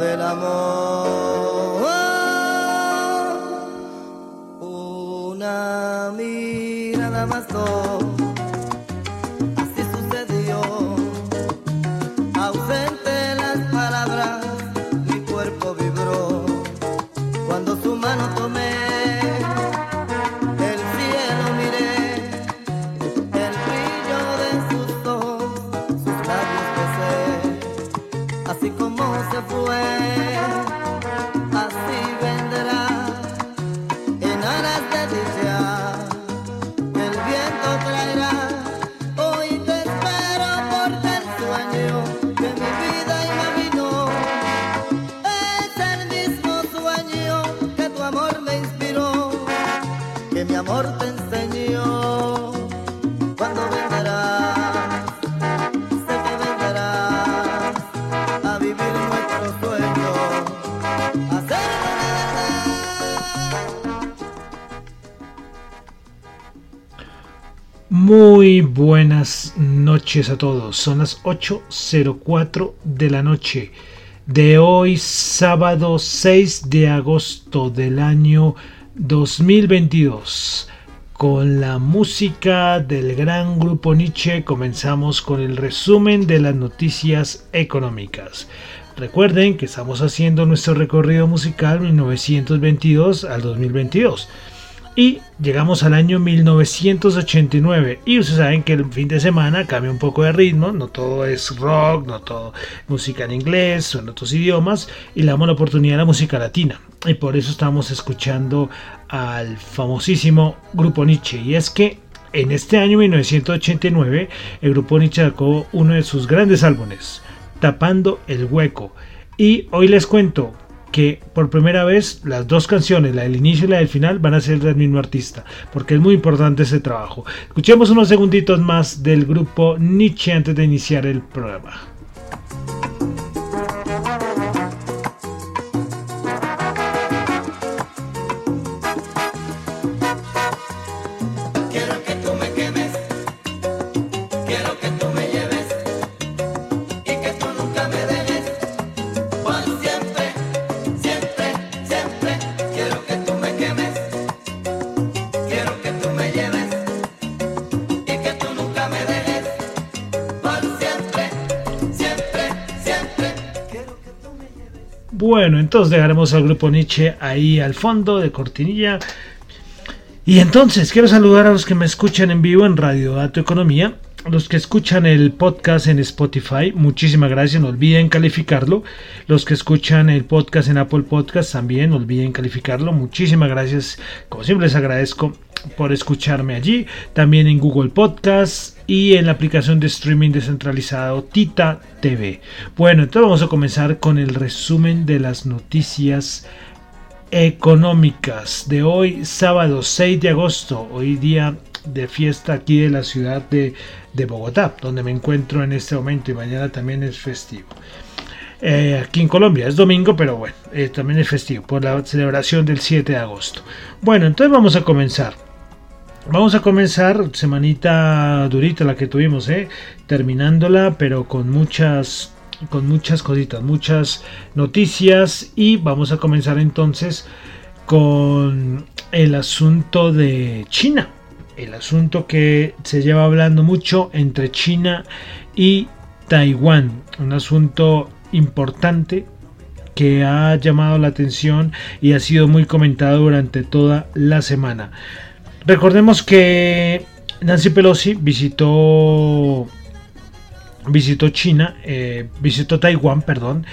del amor. Una mirada más Buenas noches a todos. Son las 8.04 de la noche de hoy, sábado 6 de agosto del año 2022. Con la música del gran grupo Nietzsche comenzamos con el resumen de las noticias económicas. Recuerden que estamos haciendo nuestro recorrido musical 1922 al 2022 y llegamos al año 1989. Y ustedes saben que el fin de semana cambia un poco de ritmo. No todo es rock, no todo música en inglés en otros idiomas. Y le damos la oportunidad a la música latina. Y por eso estamos escuchando al famosísimo grupo Nietzsche. Y es que en este año 1989 el grupo Nietzsche sacó uno de sus grandes álbumes, Tapando el Hueco. Y hoy les cuento que por primera vez las dos canciones, la del inicio y la del final, van a ser del mismo artista, porque es muy importante ese trabajo. Escuchemos unos segunditos más del grupo Nietzsche antes de iniciar el programa. Bueno, entonces dejaremos al grupo Nietzsche ahí al fondo de cortinilla. Y entonces quiero saludar a los que me escuchan en vivo en Radio Dato Economía, los que escuchan el podcast en Spotify, muchísimas gracias, no olviden calificarlo. Los que escuchan el podcast en Apple Podcast también, no olviden calificarlo. Muchísimas gracias, como siempre les agradezco por escucharme allí, también en Google Podcast y en la aplicación de streaming descentralizado Tita TV. Bueno, entonces vamos a comenzar con el resumen de las noticias económicas de hoy, sábado 6 de agosto, hoy día de fiesta aquí de la ciudad de, Bogotá, donde me encuentro en este momento y mañana también es festivo. Eh, aquí en Colombia es domingo, pero bueno, eh, también es festivo por la celebración del 7 de agosto. Bueno, entonces vamos a comenzar. Vamos a comenzar, semanita durita la que tuvimos, ¿eh? terminándola, pero con muchas, con muchas cositas, muchas noticias y vamos a comenzar entonces con el asunto de China, el asunto que se lleva hablando mucho entre China y Taiwán, un asunto importante que ha llamado la atención y ha sido muy comentado durante toda la semana. Recordemos que Nancy Pelosi visitó visitó China, eh, visitó Taiwán, perdón,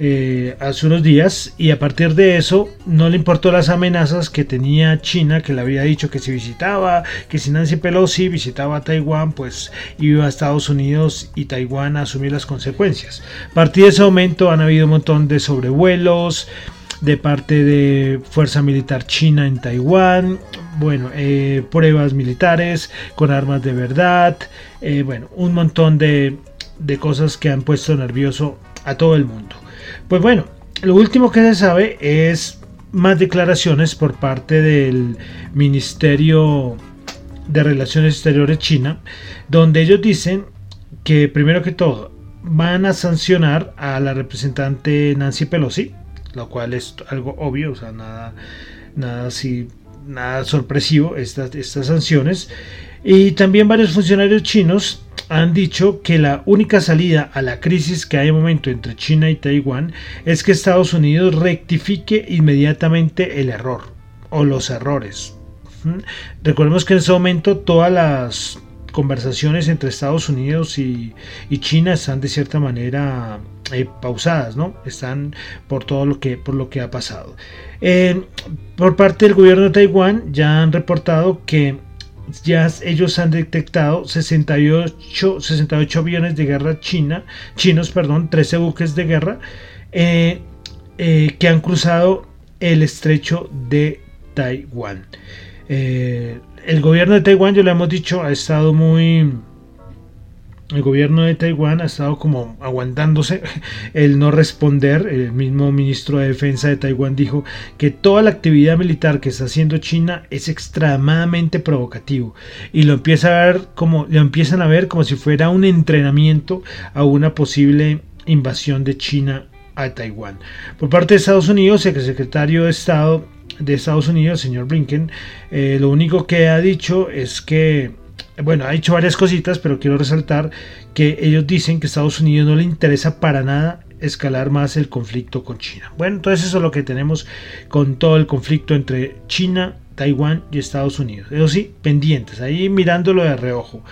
eh, hace unos días y a partir de eso no le importó las amenazas que tenía China, que le había dicho que si visitaba, que si Nancy Pelosi visitaba Taiwán, pues iba a Estados Unidos y Taiwán a asumir las consecuencias. A partir de ese momento han habido un montón de sobrevuelos de parte de Fuerza Militar China en Taiwán, bueno, eh, pruebas militares con armas de verdad, eh, bueno, un montón de, de cosas que han puesto nervioso a todo el mundo. Pues bueno, lo último que se sabe es más declaraciones por parte del Ministerio de Relaciones Exteriores China, donde ellos dicen que primero que todo van a sancionar a la representante Nancy Pelosi, lo cual es algo obvio, o sea, nada, nada así, nada sorpresivo estas, estas sanciones. Y también varios funcionarios chinos han dicho que la única salida a la crisis que hay en momento entre China y Taiwán es que Estados Unidos rectifique inmediatamente el error o los errores. Recordemos que en ese momento todas las conversaciones entre Estados Unidos y, China están de cierta manera eh, pausadas, ¿no? Están por todo lo que, por lo que ha pasado. Eh, por parte del gobierno de Taiwán ya han reportado que ya ellos han detectado 68, 68 aviones de guerra china, chinos, perdón, 13 buques de guerra eh, que han cruzado el estrecho de Taiwán. Eh, el gobierno de Taiwán, ya lo hemos dicho, ha estado muy el gobierno de Taiwán ha estado como aguantándose el no responder. El mismo ministro de Defensa de Taiwán dijo que toda la actividad militar que está haciendo China es extremadamente provocativo y lo empieza a ver como lo empiezan a ver como si fuera un entrenamiento a una posible invasión de China a Taiwán. Por parte de Estados Unidos, el secretario de Estado de Estados Unidos, señor Blinken, eh, lo único que ha dicho es que bueno, ha dicho varias cositas, pero quiero resaltar que ellos dicen que Estados Unidos no le interesa para nada escalar más el conflicto con China. Bueno, entonces eso es lo que tenemos con todo el conflicto entre China, Taiwán y Estados Unidos. Eso sí, pendientes, ahí mirándolo de reojo.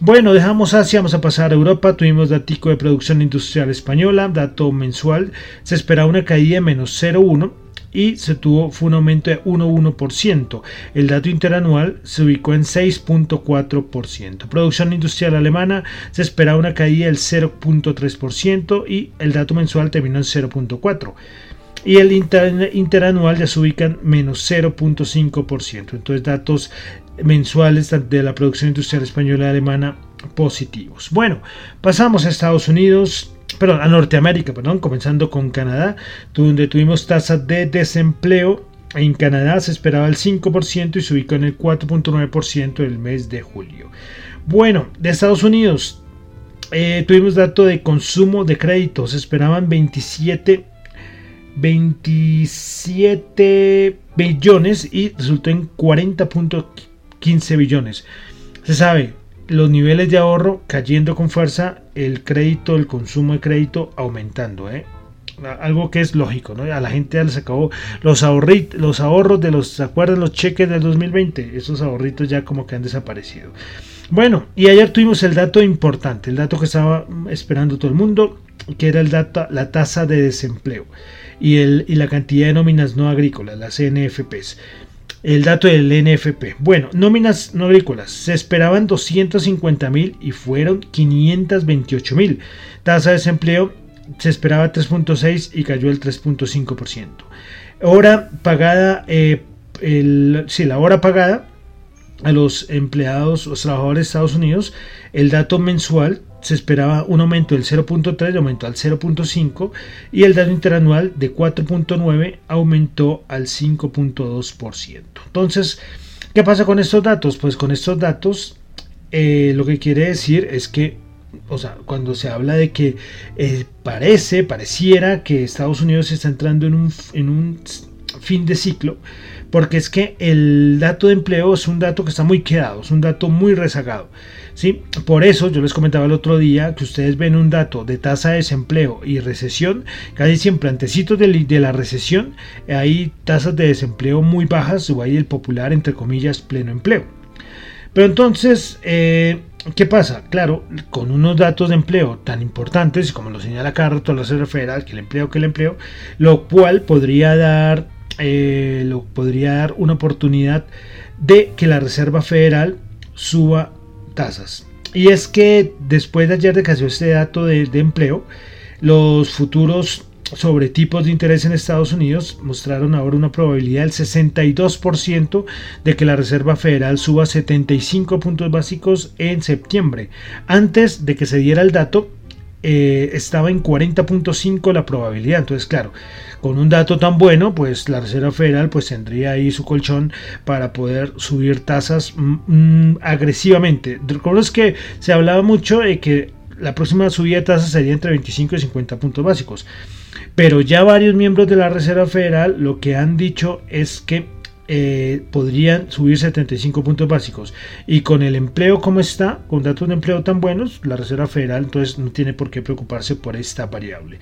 Bueno, dejamos Asia, vamos a pasar a Europa. Tuvimos datico de producción industrial española, dato mensual. Se espera una caída de menos 0,1 y se tuvo fue un aumento de 1,1%. El dato interanual se ubicó en 6.4%. Producción industrial alemana se esperaba una caída del 0.3% y el dato mensual terminó en 0.4% y el interanual ya se ubica en menos 0.5%. Entonces datos mensuales de la producción industrial española y alemana positivos. Bueno, pasamos a Estados Unidos perdón, a Norteamérica, perdón, comenzando con Canadá, donde tuvimos tasa de desempleo. En Canadá se esperaba el 5% y se ubicó en el 4.9% del mes de julio. Bueno, de Estados Unidos eh, tuvimos dato de consumo de crédito, se esperaban 27 27 billones y resultó en 40.15 billones. Se sabe, los niveles de ahorro cayendo con fuerza, el crédito, el consumo de crédito aumentando. ¿eh? Algo que es lógico, ¿no? A la gente ya les acabó los, los ahorros de los, ¿se acuerdan los cheques del 2020? Esos ahorritos ya como que han desaparecido. Bueno, y ayer tuvimos el dato importante, el dato que estaba esperando todo el mundo, que era el dato, la tasa de desempleo y, el, y la cantidad de nóminas no agrícolas, las NFPs el dato del NFP. Bueno, nóminas no agrícolas. Se esperaban 250 mil y fueron 528 mil. Tasa de desempleo se esperaba 3.6 y cayó el 3.5%. Hora pagada, eh, si la hora pagada a los empleados, los trabajadores de Estados Unidos, el dato mensual se esperaba un aumento del 0.3, aumentó al 0.5 y el dato interanual de 4.9 aumentó al 5.2%. Entonces, ¿qué pasa con estos datos? Pues con estos datos eh, lo que quiere decir es que, o sea, cuando se habla de que eh, parece, pareciera que Estados Unidos está entrando en un, en un fin de ciclo, porque es que el dato de empleo es un dato que está muy quedado, es un dato muy rezagado. ¿sí? Por eso yo les comentaba el otro día que ustedes ven un dato de tasa de desempleo y recesión, casi siempre antecitos de, la recesión hay tasas de desempleo muy bajas o hay el popular entre comillas pleno empleo. Pero entonces, eh, ¿qué pasa? Claro, con unos datos de empleo tan importantes, como lo señala Carlos la Federal, que el empleo, que el empleo, lo cual podría dar, eh, lo podría dar una oportunidad de que la Reserva Federal suba tasas. Y es que después de ayer de que este dato de, de empleo, los futuros sobre tipos de interés en Estados Unidos mostraron ahora una probabilidad del 62% de que la Reserva Federal suba 75 puntos básicos en septiembre. Antes de que se diera el dato, eh, estaba en 40.5 la probabilidad. Entonces, claro, con un dato tan bueno, pues la Reserva Federal pues tendría ahí su colchón para poder subir tasas mm, mm, agresivamente. Recuerdo que se hablaba mucho de que la próxima subida de tasas sería entre 25 y 50 puntos básicos. Pero ya varios miembros de la Reserva Federal lo que han dicho es que eh, podrían subir 75 puntos básicos. Y con el empleo como está, con datos de empleo tan buenos, la Reserva Federal entonces no tiene por qué preocuparse por esta variable.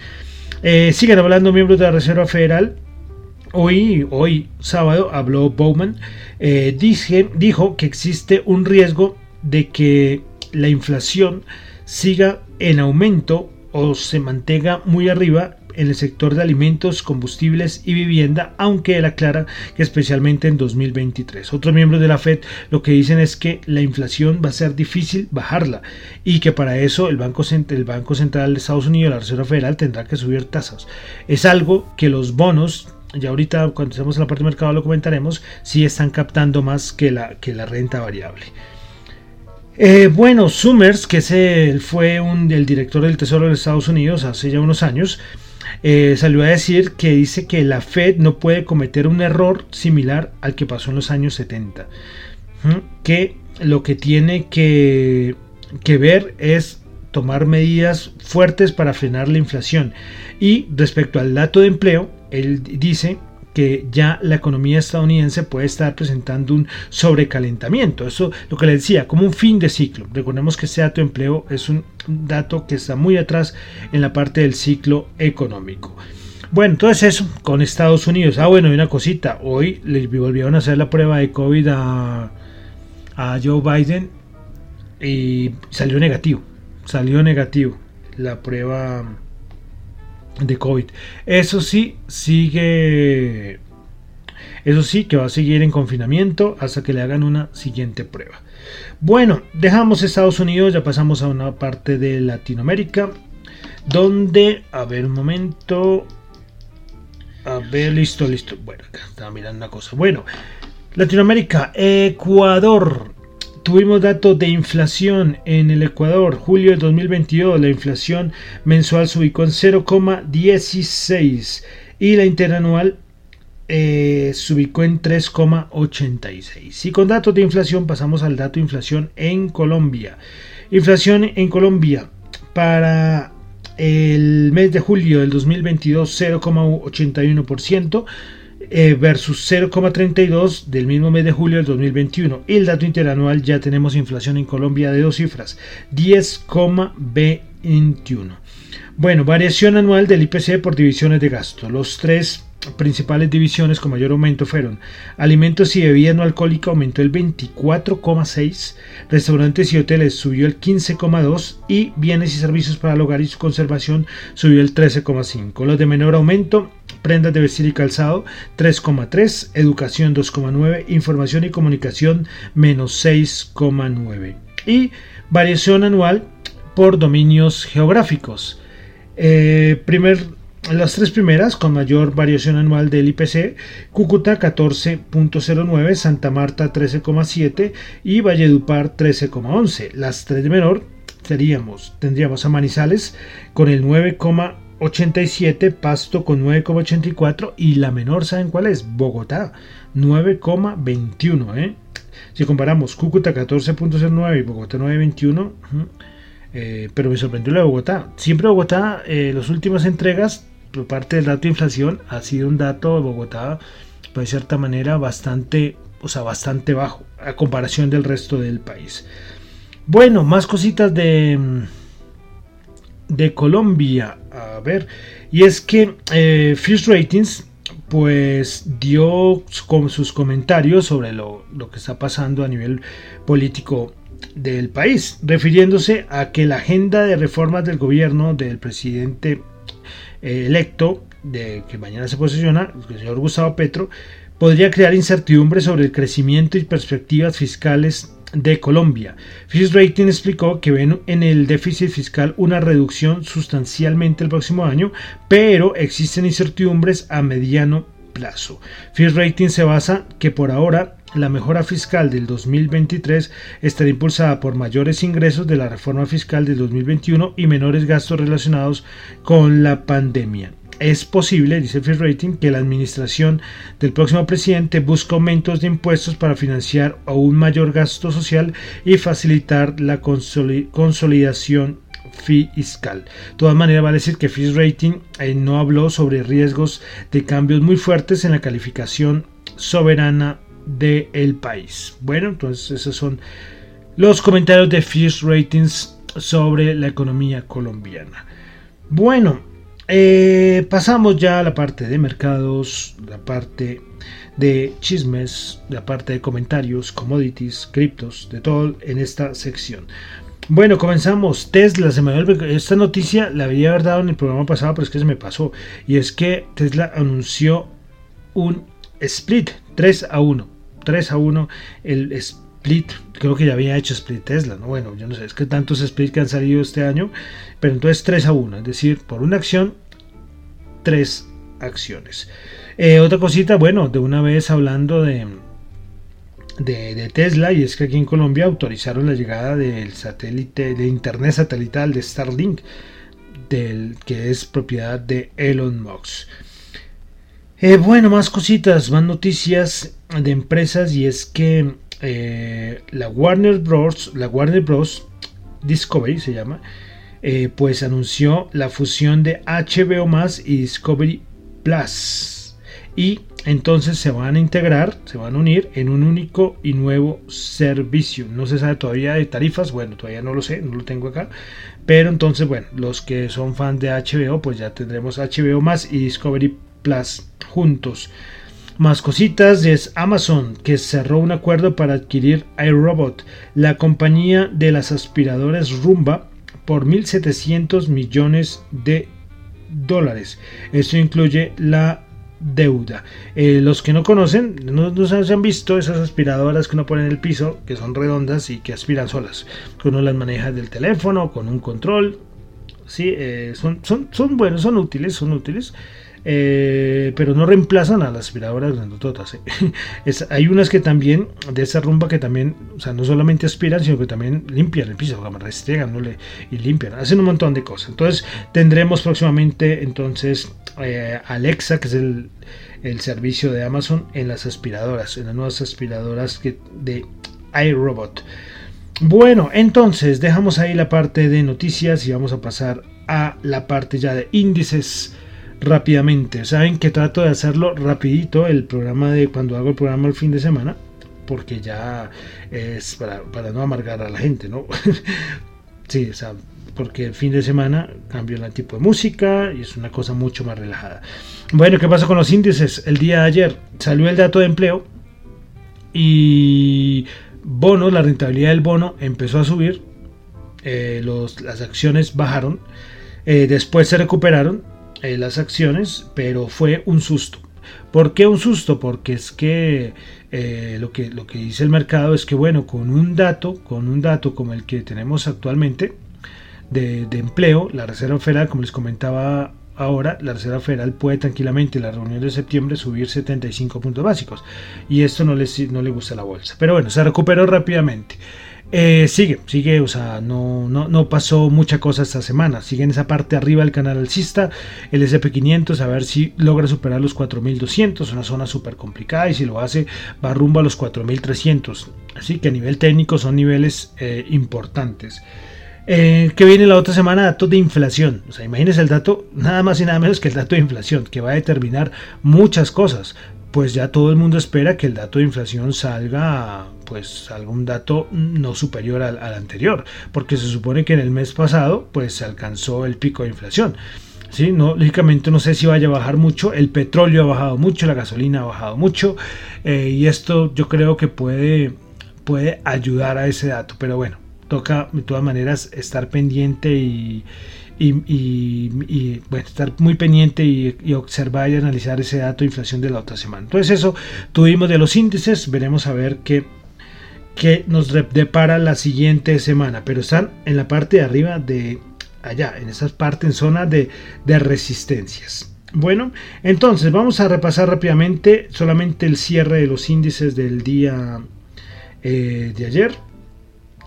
Eh, siguen hablando miembros de la Reserva Federal. Hoy, hoy sábado, habló Bowman. Eh, dijo que existe un riesgo de que la inflación siga en aumento o se mantenga muy arriba en el sector de alimentos, combustibles y vivienda, aunque él aclara que especialmente en 2023. Otros miembros de la Fed lo que dicen es que la inflación va a ser difícil bajarla y que para eso el Banco, el Banco Central de Estados Unidos, la Reserva Federal, tendrá que subir tasas. Es algo que los bonos ya ahorita cuando estemos en la parte de mercado lo comentaremos, si están captando más que la, que la renta variable. Eh, bueno, Summers, que es fue el director del Tesoro de Estados Unidos hace ya unos años, eh, salió a decir que dice que la Fed no puede cometer un error similar al que pasó en los años 70. Que lo que tiene que, que ver es tomar medidas fuertes para frenar la inflación. Y respecto al dato de empleo, él dice que ya la economía estadounidense puede estar presentando un sobrecalentamiento. Eso lo que le decía, como un fin de ciclo. Recordemos que este dato de empleo es un dato que está muy atrás en la parte del ciclo económico. Bueno, entonces eso con Estados Unidos. Ah, bueno, y una cosita. Hoy le volvieron a hacer la prueba de COVID a, a Joe Biden y salió negativo. Salió negativo la prueba de COVID. Eso sí, sigue. Eso sí, que va a seguir en confinamiento hasta que le hagan una siguiente prueba. Bueno, dejamos Estados Unidos, ya pasamos a una parte de Latinoamérica, donde, a ver un momento, a ver, listo, listo. Bueno, acá estaba mirando una cosa. Bueno, Latinoamérica, Ecuador, Tuvimos datos de inflación en el Ecuador. Julio de 2022 la inflación mensual se ubicó en 0,16 y la interanual eh, se ubicó en 3,86. Y con datos de inflación pasamos al dato de inflación en Colombia. Inflación en Colombia para el mes de julio del 2022 0,81%. Eh, versus 0,32 del mismo mes de julio del 2021. Y el dato interanual ya tenemos inflación en Colombia de dos cifras, 10,21. Bueno, variación anual del IPC por divisiones de gasto. Los tres principales divisiones con mayor aumento fueron alimentos y bebida no alcohólica aumentó el 24,6, restaurantes y hoteles subió el 15,2 y bienes y servicios para el hogar y su conservación subió el 13,5. Los de menor aumento, prendas de vestir y calzado 3,3, educación 2,9, información y comunicación menos 6,9 y variación anual por dominios geográficos. Eh, primer las tres primeras, con mayor variación anual del IPC, Cúcuta 14.09, Santa Marta 13.7 y Valledupar 13.11. Las tres de menor seríamos, tendríamos a Manizales con el 9.87, Pasto con 9.84 y la menor, ¿saben cuál es? Bogotá 9.21. ¿eh? Si comparamos Cúcuta 14.09 y Bogotá 9.21, eh, pero me sorprendió la de Bogotá. Siempre Bogotá, eh, las últimas entregas por parte del dato de inflación ha sido un dato de Bogotá pues, de cierta manera bastante, o sea, bastante bajo a comparación del resto del país. Bueno, más cositas de, de Colombia. A ver, y es que eh, Fierce Ratings pues dio sus comentarios sobre lo, lo, que está pasando a nivel político del país, refiriéndose a que la agenda de reformas del gobierno del presidente eh, electo, de que mañana se posiciona, el señor Gustavo Petro, podría crear incertidumbre sobre el crecimiento y perspectivas fiscales de Colombia. Fitch Rating explicó que ven en el déficit fiscal una reducción sustancialmente el próximo año, pero existen incertidumbres a mediano plazo. Fitch Rating se basa que por ahora la mejora fiscal del 2023 estará impulsada por mayores ingresos de la reforma fiscal del 2021 y menores gastos relacionados con la pandemia. Es posible, dice Fitch Rating, que la administración del próximo presidente busque aumentos de impuestos para financiar aún mayor gasto social y facilitar la consolidación fiscal. De todas maneras, vale decir que Fitch Rating eh, no habló sobre riesgos de cambios muy fuertes en la calificación soberana del país. Bueno, entonces esos son los comentarios de Fitch Ratings sobre la economía colombiana. Bueno, eh, pasamos ya a la parte de mercados, la parte de chismes, la parte de comentarios, commodities, criptos, de todo en esta sección. Bueno, comenzamos. Tesla, se me esta noticia la había dado en el programa pasado, pero es que se me pasó. Y es que Tesla anunció un split 3 a 1. 3 a 1 el split, creo que ya había hecho split Tesla, ¿no? Bueno, yo no sé, es que tantos splits que han salido este año, pero entonces 3 a 1, es decir, por una acción, 3 acciones. Eh, otra cosita, bueno, de una vez hablando de, de, Tesla, y es que aquí en Colombia autorizaron la llegada del satélite, de internet satelital de Starlink, del, que es propiedad de Elon Musk. Eh, bueno, más cositas, más noticias de empresas y es que eh, la Warner Bros. La Warner Bros. Discovery se llama, eh, pues anunció la fusión de HBO Más y Discovery Plus. Y entonces se van a integrar, se van a unir en un único y nuevo servicio. No se sabe todavía de tarifas, bueno, todavía no lo sé, no lo tengo acá. Pero entonces, bueno, los que son fans de HBO, pues ya tendremos HBO Más y Discovery Plus juntos. Más cositas es Amazon que cerró un acuerdo para adquirir iRobot, la compañía de las aspiradoras Rumba, por 1.700 millones de dólares. Esto incluye la deuda. Eh, los que no conocen, no, se han visto esas aspiradoras que uno pone en el piso, que son redondas y que aspiran solas. Que uno las maneja del teléfono, con un control. Sí, eh, son, buenos, son útiles, son útiles. Eh, pero no reemplazan a las aspiradoras grandototas. ¿eh? hay unas que también, de esa rumba que también, o sea, no solamente aspiran, sino que también limpian el piso, restregan ¿no? y limpian, hacen un montón de cosas. Entonces tendremos próximamente entonces eh, Alexa, que es el, servicio de Amazon en las aspiradoras, en las nuevas aspiradoras de iRobot. Bueno, entonces dejamos ahí la parte de noticias y vamos a pasar a la parte ya de índices rápidamente. Saben que trato de hacerlo rapidito el programa de cuando hago el programa el fin de semana, porque ya es para, no amargar a la gente, ¿no? sí, o sea, porque el fin de semana cambio el tipo de música y es una cosa mucho más relajada. Bueno, ¿qué pasa con los índices? El día de ayer salió el dato de empleo y bonos, la rentabilidad del bono empezó a subir, eh, las acciones bajaron, eh, después se recuperaron eh, las acciones, pero fue un susto. ¿Por qué un susto? Porque es que, eh, lo que lo que dice el mercado es que, bueno, con un dato, con un dato como el que tenemos actualmente de, empleo, la Reserva Federal, como les comentaba ahora, la Reserva Federal puede tranquilamente en la reunión de septiembre subir 75 puntos básicos. Y esto no, no le gusta a la bolsa. Pero bueno, se recuperó rápidamente. Eh, sigue, sigue, o sea, no, no, no, pasó mucha cosa esta semana. Sigue en esa parte arriba del canal alcista, el SP500, a ver si logra superar los 4200, una zona súper complicada, y si lo hace, va rumbo a los 4300. Así que a nivel técnico son niveles eh, importantes. Eh, que viene la otra semana, datos de inflación. O sea, imagínense el dato, nada más y nada menos que el dato de inflación, que va a determinar muchas cosas pues ya todo el mundo espera que el dato de inflación salga, pues algún dato no superior al, anterior, porque se supone que en el mes pasado, pues se alcanzó el pico de inflación. ¿sí? No, lógicamente no sé si vaya a bajar mucho, el petróleo ha bajado mucho, la gasolina ha bajado mucho, eh, y esto yo creo que puede puede ayudar a ese dato. Pero bueno, toca de todas maneras estar pendiente y, estar muy pendiente y, observar y analizar ese dato de inflación de la otra semana. Entonces eso tuvimos de los índices, veremos a ver qué, qué nos depara la siguiente semana, pero están en la parte de arriba de allá, en esa parte en zona de, de resistencias. Bueno, entonces vamos a repasar rápidamente solamente el cierre de los índices del día eh, de ayer.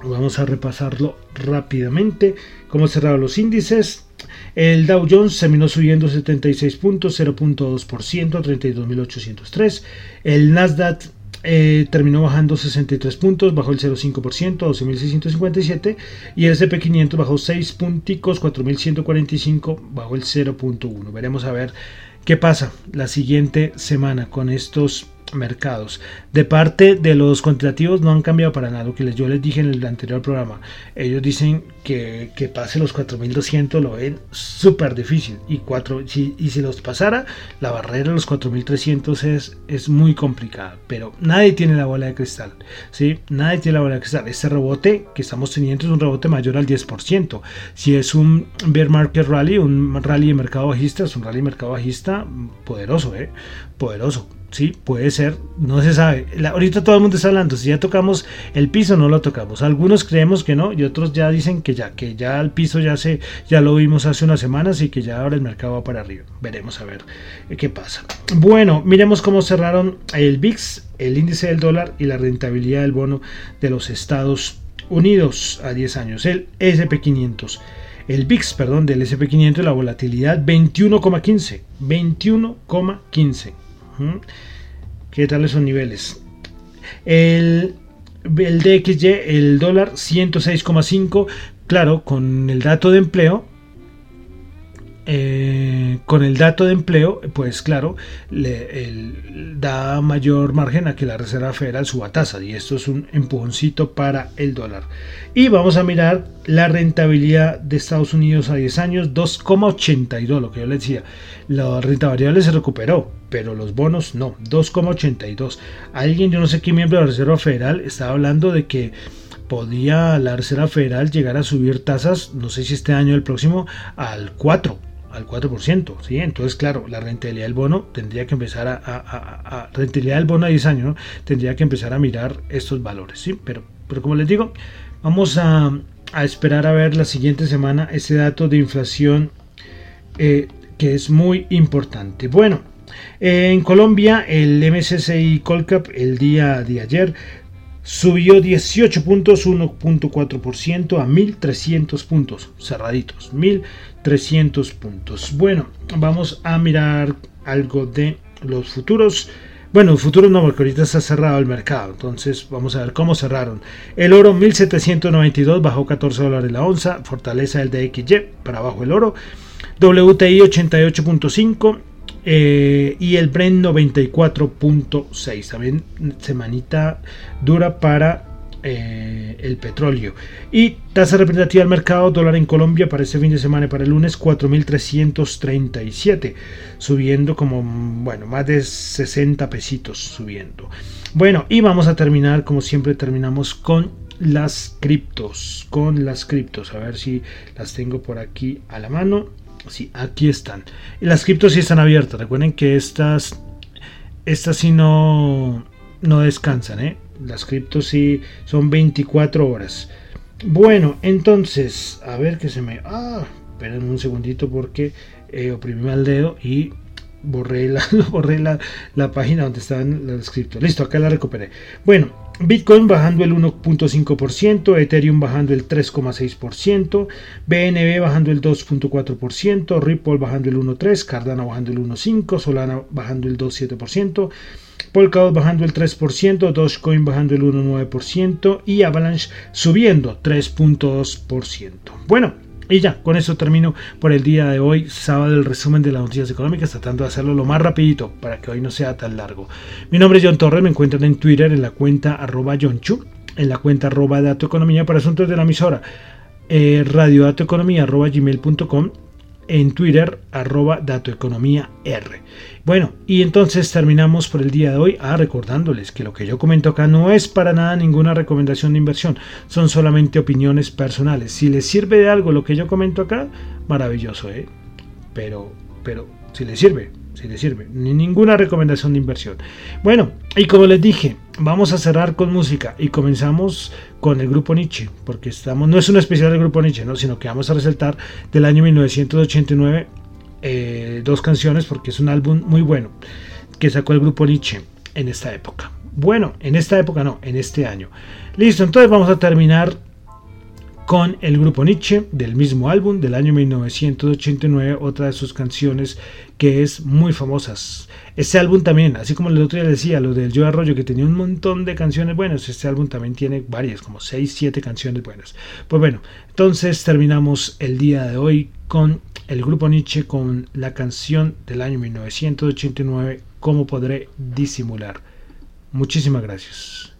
Vamos a repasarlo rápidamente. Cómo cerraron los índices. El Dow Jones terminó subiendo 76 puntos, 0.2%, 32.803. El Nasdaq eh, terminó bajando 63 puntos, bajó el 0,5%, 12.657 y el SP500 bajó 6 punticos, 4.145, bajó el 0.1. Veremos a ver qué pasa la siguiente semana con estos mercados. De parte de los cuantitativos no han cambiado para nada. Lo que yo les dije en el anterior programa. Ellos dicen que, que pase los 4200 lo ven súper difícil. Y, cuatro, si, y si los pasara, la barrera de los 4300 es, es muy complicada. Pero nadie tiene la bola de cristal. ¿sí? Nadie tiene la bola de cristal. Este rebote que estamos teniendo es un rebote mayor al 10%. Si es un bear market rally, un rally de mercado bajista, es un rally de mercado bajista poderoso. ¿eh? Poderoso Sí, puede ser, no se sabe. ahorita todo el mundo está hablando, si ya tocamos el piso, no lo tocamos. Algunos creemos que no y otros ya dicen que ya, que ya el piso ya se, ya lo vimos hace unas semanas y que ya ahora el mercado va para arriba. Veremos a ver eh, qué pasa. Bueno, miremos cómo cerraron el VIX, el índice del dólar y la rentabilidad del bono de los Estados Unidos a 10 años, el SP500 el VIX, perdón, del SP500 la volatilidad 21,15. 21,15. ¿Qué tal esos niveles? El, el DXY, el dólar 106,5, claro, con el dato de empleo, eh, con el dato de empleo, pues claro, le, da mayor margen a que la Reserva Federal suba tasa y esto es un empujoncito para el dólar. Y vamos a mirar la rentabilidad de Estados Unidos a 10 años, 2,82, lo que yo les decía. La renta variable se recuperó, pero los bonos no, 2,82. Alguien, yo no sé qué miembro de la Reserva Federal, estaba hablando de que podía la Reserva Federal llegar a subir tasas, no sé si este año o el próximo, al 4 al 4%, ¿sí? Entonces, claro, la rentabilidad del bono tendría que empezar a, rentabilidad del bono a 10 años, tendría que empezar a mirar estos valores, ¿sí? Pero, pero como les digo, vamos a, esperar a ver la siguiente semana ese dato de inflación eh, que es muy importante. Bueno, en Colombia el MSCI Colcap el día de ayer subió 18 puntos, 1.4% a 1.300 puntos, cerraditos, 1.300 puntos. Bueno, vamos a mirar algo de los futuros. Bueno, futuros no, porque ahorita está cerrado el mercado. Entonces vamos a ver cómo cerraron. El oro 1792 bajó 14 dólares la onza. Fortaleza del DXY para abajo el oro. WTI 88.5 eh, y el Brent 94.6. También semanita dura para eh, el petróleo. Y tasa representativa del mercado, dólar en Colombia para este fin de semana y para el lunes 4.337, subiendo como, bueno, más de 60 pesitos subiendo. Bueno, y vamos a terminar, como siempre terminamos con las criptos, con las criptos, a ver si las tengo por aquí a la mano. Sí, aquí están. Las criptos sí están abiertas. Recuerden que estas, estas sí no, no descansan. ¿eh? Las criptos sí son 24 horas. Bueno, entonces, a ver que se me... Ah, esperen un segundito porque eh, oprimí el dedo y borré la, la, la página donde estaban las criptos. Listo, acá la recuperé. Bueno, Bitcoin bajando el 1.5%, Ethereum bajando el 3.6%, BNB bajando el 2.4%, Ripple bajando el 1.3%, Cardano bajando el 1.5%, Solana bajando el 2.7%, Polkadot bajando el 3%, Dogecoin bajando el 1.9% y Avalanche subiendo 3.2%. Bueno, y ya, con eso termino por el día de hoy, sábado, el resumen de las noticias económicas, tratando de hacerlo lo más rapidito para que hoy no sea tan largo. Mi nombre es John Torres, me encuentran en Twitter en la cuenta arroba Chu, en la cuenta arroba Dato Economía para asuntos de la emisora, eh, arroba gmail.com en Twitter, arroba datoeconomía R. Bueno, y entonces terminamos por el día de hoy ah, recordándoles que lo que yo comento acá no es para nada ninguna recomendación de inversión, son solamente opiniones personales. Si les sirve de algo lo que yo comento acá, maravilloso, ¿eh? Pero, pero, si les sirve, si les sirve, ni ninguna recomendación de inversión. Bueno, y como les dije, vamos a cerrar con música y comenzamos con el grupo Nietzsche, porque estamos, no es un especial del grupo Nietzsche, ¿no? sino que vamos a resaltar del año 1989 eh, dos canciones porque es un álbum muy bueno que sacó el grupo Nietzsche en esta época. Bueno, en esta época no, en este año. Listo, entonces vamos a terminar con el grupo Nietzsche del mismo álbum del año 1989, otra de sus canciones que es muy famosas. Este álbum también, así como el otro día decía, lo del Yo Arroyo, que tenía un montón de canciones buenas, este álbum también tiene varias, como 6, 7 canciones buenas. Pues bueno, entonces terminamos el día de hoy con el grupo Nietzsche con la canción del año 1989, ¿Cómo podré disimular? Muchísimas gracias.